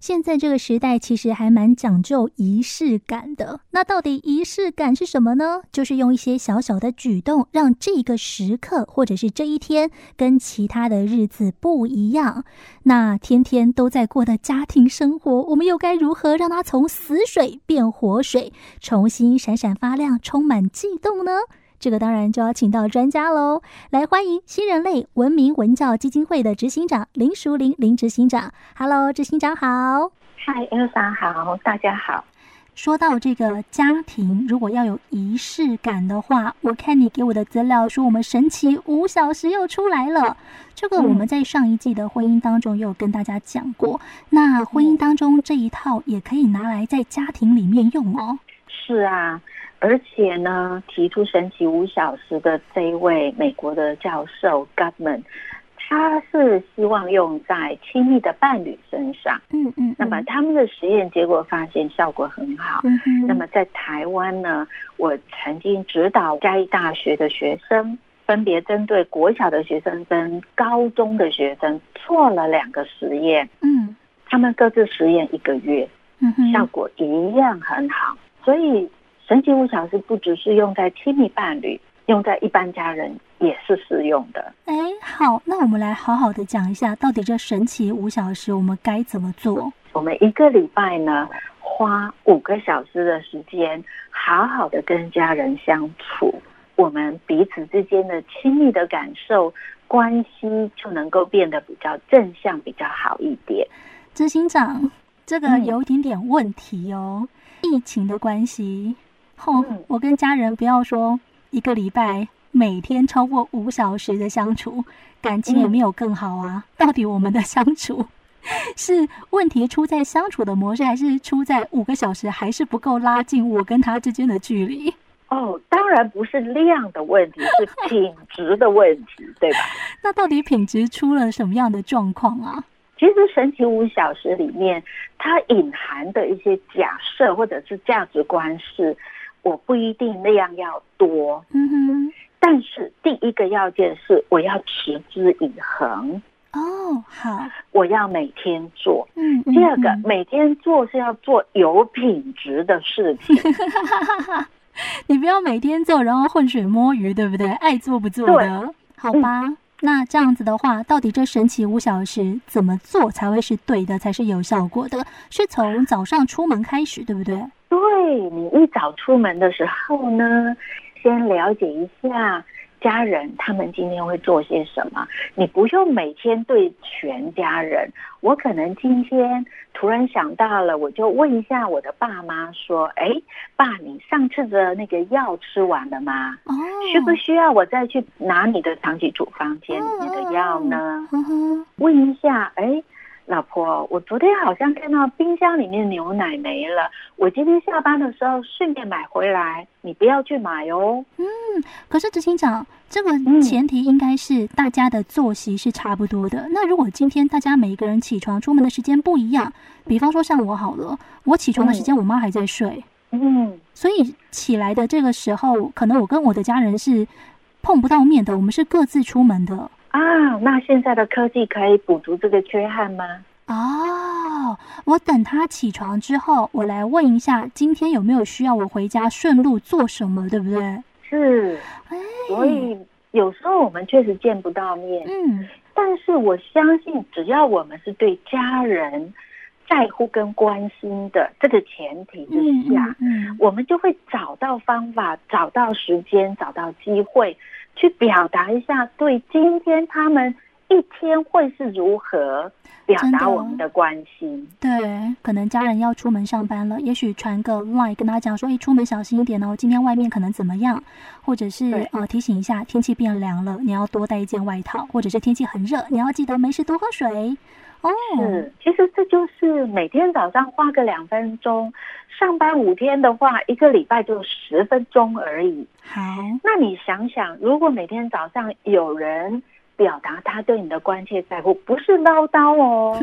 现在这个时代其实还蛮讲究仪式感的。那到底仪式感是什么呢？就是用一些小小的举动，让这个时刻或者是这一天跟其他的日子不一样。那天天都在过的家庭生活，我们又该如何让它从死水变活水，重新闪闪发亮，充满悸动呢？这个当然就要请到专家喽，来欢迎新人类文明文教基金会的执行长林淑玲林执行长。Hello，执行长好。嗨，Elsa 好，大家好。说到这个家庭，如果要有仪式感的话，我看你给我的资料说，我们神奇五小时又出来了。这个我们在上一季的婚姻当中也有跟大家讲过。那婚姻当中这一套也可以拿来在家庭里面用哦。是啊。而且呢，提出神奇五小时的这一位美国的教授 Gottman，他是希望用在亲密的伴侣身上。嗯嗯。那么他们的实验结果发现效果很好。嗯嗯。那么在台湾呢，我曾经指导嘉义大学的学生，分别针对国小的学生跟高中的学生做了两个实验。嗯。他们各自实验一个月。嗯哼。效果一样很好。所以。神奇五小时不只是用在亲密伴侣，用在一般家人也是适用的。哎，好，那我们来好好的讲一下，到底这神奇五小时我们该怎么做？我们一个礼拜呢，花五个小时的时间，好好的跟家人相处，我们彼此之间的亲密的感受关系就能够变得比较正向，比较好一点。执行长，这个有一点点问题哦，嗯、疫情的关系。哦，我跟家人不要说一个礼拜每天超过五小时的相处，感情也没有更好啊。到底我们的相处 是问题出在相处的模式，还是出在五个小时还是不够拉近我跟他之间的距离？哦，当然不是量的问题，是 品质的问题，对吧？那到底品质出了什么样的状况啊？其实神奇五小时里面，它隐含的一些假设或者是价值观是。我不一定那样要多，嗯哼，但是第一个要件是我要持之以恒。哦，好，我要每天做。嗯，第二个，每天做是要做有品质的事情。你不要每天做，然后浑水摸鱼，对不对？爱做不做的，好吧？嗯那这样子的话，到底这神奇五小时怎么做才会是对的，才是有效果的？是从早上出门开始，对不对？对，你一早出门的时候呢，先了解一下。家人他们今天会做些什么？你不用每天对全家人。我可能今天突然想到了，我就问一下我的爸妈说：“哎，爸，你上次的那个药吃完了吗？哦，需不需要我再去拿你的长期处方间里面的药呢？”哦，问一下，哎。老婆，我昨天好像看到冰箱里面牛奶没了，我今天下班的时候顺便买回来，你不要去买哦。嗯，可是执行长，这个前提应该是大家的作息是差不多的。嗯、那如果今天大家每一个人起床出门的时间不一样，比方说像我好了，我起床的时间我妈还在睡，嗯，所以起来的这个时候，可能我跟我的家人是碰不到面的，我们是各自出门的。啊，那现在的科技可以补足这个缺憾吗？哦，我等他起床之后，我来问一下，今天有没有需要我回家顺路做什么，对不对？是，哎，所以有时候我们确实见不到面，嗯，但是我相信，只要我们是对家人在乎跟关心的这个前提之下，嗯，嗯，我们就会找到方法，找到时间，找到机会。去表达一下对今天他们一天会是如何表达我们的关心。对，可能家人要出门上班了，也许传个 line 跟他讲说：“哎，出门小心一点哦，今天外面可能怎么样？”或者是对呃提醒一下，天气变凉了，你要多带一件外套；或者是天气很热，你要记得没事多喝水。哦，是，其实这就是每天早上花个两分钟，上班五天的话，一个礼拜就十分钟而已。好，那你想想，如果每天早上有人表达他对你的关切在乎，不是唠叨哦，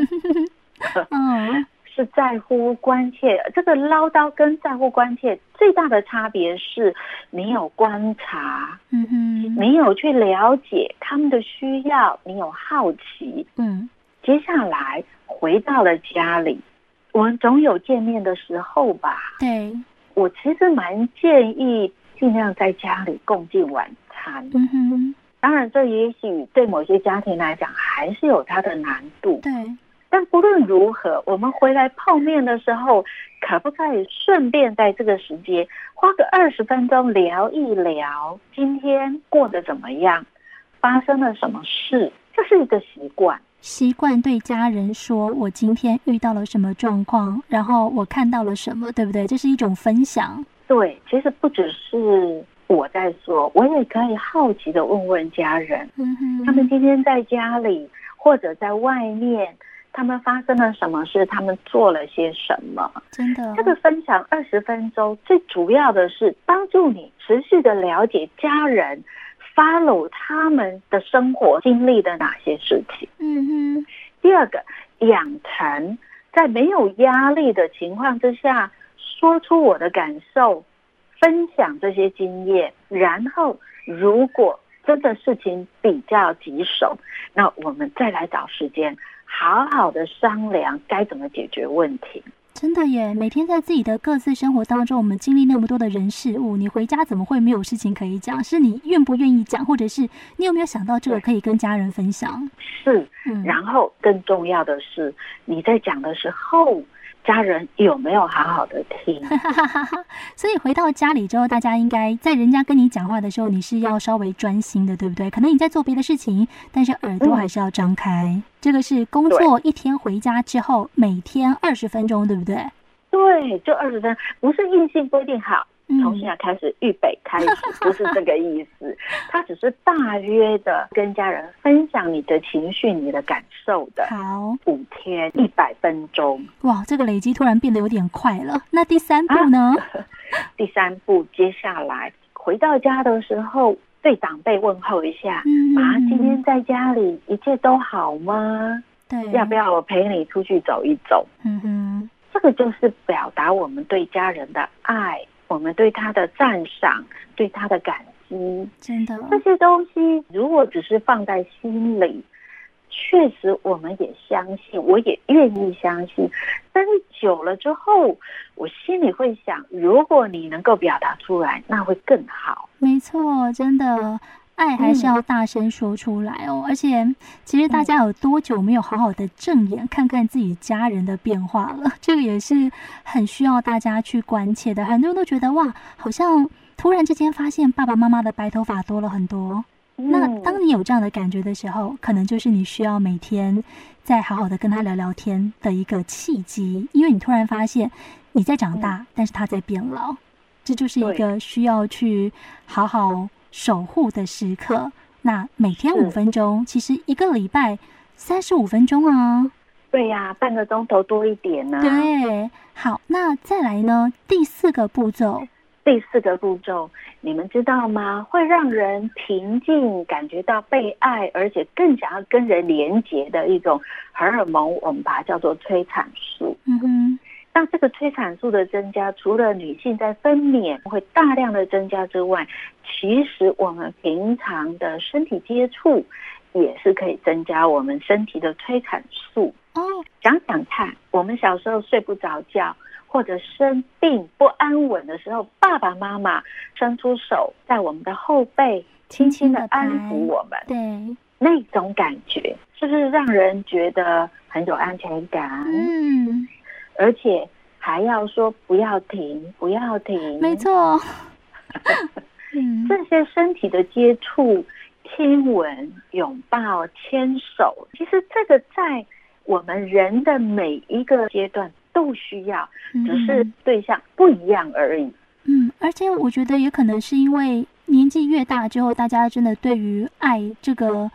嗯，是在乎关切。这个唠叨跟在乎关切最大的差别是，你有观察，嗯哼，你有去了解他们的需要，你有好奇，嗯。接下来回到了家里，我们总有见面的时候吧？对，我其实蛮建议尽量在家里共进晚餐。嗯哼，当然，这也许对某些家庭来讲还是有它的难度。对，但不论如何，我们回来泡面的时候，可不可以顺便在这个时间花个二十分钟聊一聊今天过得怎么样，发生了什么事？这是一个习惯。习惯对家人说：“我今天遇到了什么状况，然后我看到了什么，对不对？这是一种分享。对，其实不只是我在说，我也可以好奇的问问家人，嗯哼，他们今天在家里或者在外面，他们发生了什么事，他们做了些什么。真的，这个分享二十分钟，最主要的是帮助你持续的了解家人。” follow 他们的生活经历的哪些事情？嗯哼。第二个，养成在没有压力的情况之下，说出我的感受，分享这些经验。然后，如果真的事情比较棘手，那我们再来找时间，好好的商量该怎么解决问题。真的耶！每天在自己的各自生活当中，我们经历那么多的人事物，你回家怎么会没有事情可以讲？是你愿不愿意讲，或者是你有没有想到这个可以跟家人分享？是，嗯。然后更重要的是，你在讲的时候。家人有没有好好的听？所以回到家里之后，大家应该在人家跟你讲话的时候，你是要稍微专心的，对不对？可能你在做别的事情，但是耳朵还是要张开。嗯、这个是工作一天回家之后，每天二十分钟，对不对？对，就二十分，不是硬性规定好。从现在开始预备开始，不是这个意思，他只是大约的跟家人分享你的情绪、你的感受的。好，五天一百分钟，哇，这个累积突然变得有点快了。那第三步呢？啊、第三步，接下来回到家的时候，对长辈问候一下。嗯，啊，今天在家里一切都好吗？对，要不要我陪你出去走一走？嗯哼，这个就是表达我们对家人的爱。我们对他的赞赏，对他的感激，真的这些东西，如果只是放在心里，确实我们也相信，我也愿意相信。但是久了之后，我心里会想，如果你能够表达出来，那会更好。没错，真的。爱还是要大声说出来哦，而且其实大家有多久没有好好的正眼看看自己家人的变化了？这个也是很需要大家去关切的。很多人都觉得哇，好像突然之间发现爸爸妈妈的白头发多了很多。那当你有这样的感觉的时候，可能就是你需要每天再好好的跟他聊聊天的一个契机，因为你突然发现你在长大，但是他在变老，这就是一个需要去好好。守护的时刻，那每天五分钟，其实一个礼拜三十五分钟啊。对呀、啊，半个钟头多一点呢、啊。对，好，那再来呢？第四个步骤，第四个步骤，你们知道吗？会让人平静，感觉到被爱，而且更想要跟人连结的一种荷尔蒙，我们把它叫做催产素。嗯哼。那这个催产素的增加，除了女性在分娩会大量的增加之外，其实我们平常的身体接触也是可以增加我们身体的催产素。哦，想想看，我们小时候睡不着觉或者生病不安稳的时候，爸爸妈妈伸出手在我们的后背轻轻的安抚我们，对，那种感觉是不是让人觉得很有安全感？嗯。而且还要说不要停，不要停。没错，嗯，这些身体的接触、亲吻、拥抱、牵手，其实这个在我们人的每一个阶段都需要，只是对象不一样而已。嗯，而且我觉得也可能是因为年纪越大之后，大家真的对于爱这个。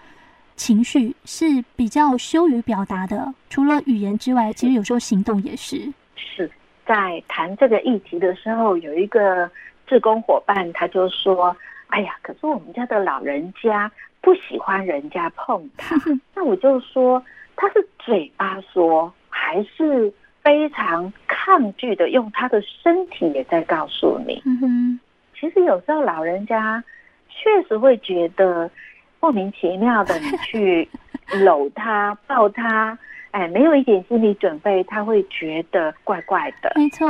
情绪是比较羞于表达的，除了语言之外，其实有时候行动也是。是在谈这个议题的时候，有一个志工伙伴，他就说：“哎呀，可是我们家的老人家不喜欢人家碰他。”那我就说，他是嘴巴说，还是非常抗拒的，用他的身体也在告诉你。嗯哼，其实有时候老人家确实会觉得。莫名其妙的，你去搂他、抱他，哎，没有一点心理准备，他会觉得怪怪的。没错。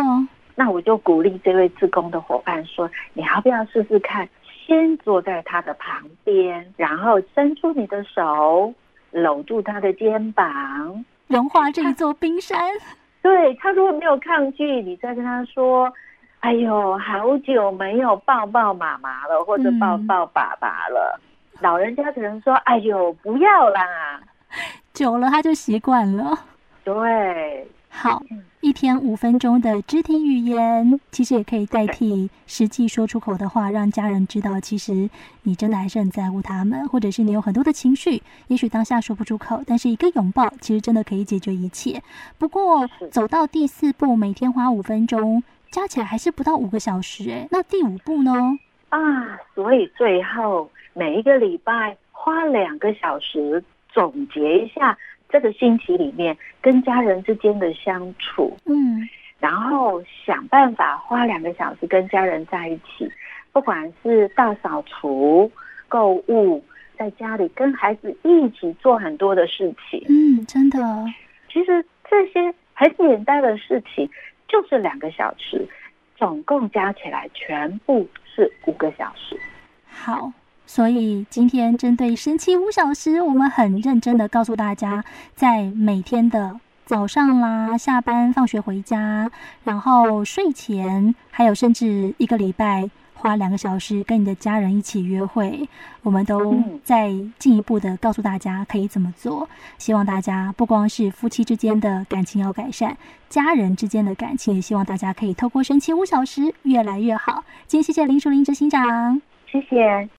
那我就鼓励这位自工的伙伴说：“你要不要试试看？先坐在他的旁边，然后伸出你的手，搂住他的肩膀，融化这一座冰山。对，他如果没有抗拒，你再跟他说：‘哎呦，好久没有抱抱妈妈了，或者抱抱爸爸了。嗯’老人家可能说：‘哎呦，不要啦。’久了他就习惯了。对，好，一天五分钟的肢体语言，其实也可以代替实际说出口的话，让家人知道，其实你真的还是很在乎他们，或者是你有很多的情绪，也许当下说不出口，但是一个拥抱，其实真的可以解决一切。不过走到第四步，每天花五分钟，加起来还是不到五个小时，哎，那第五步呢？啊，所以最后每一个礼拜花两个小时。总结一下这个星期里面跟家人之间的相处，嗯，然后想办法花两个小时跟家人在一起，不管是大扫除、购物，在家里跟孩子一起做很多的事情，嗯，真的，其实这些很简单的事情就是两个小时，总共加起来全部是五个小时。好。所以今天针对神奇五小时，我们很认真的告诉大家，在每天的早上啦、下班、放学回家，然后睡前，还有甚至一个礼拜花两个小时跟你的家人一起约会，我们都在进一步的告诉大家可以怎么做。希望大家不光是夫妻之间的感情要改善，家人之间的感情也希望大家可以透过神奇五小时越来越好。今天谢谢林淑玲执行长，谢谢。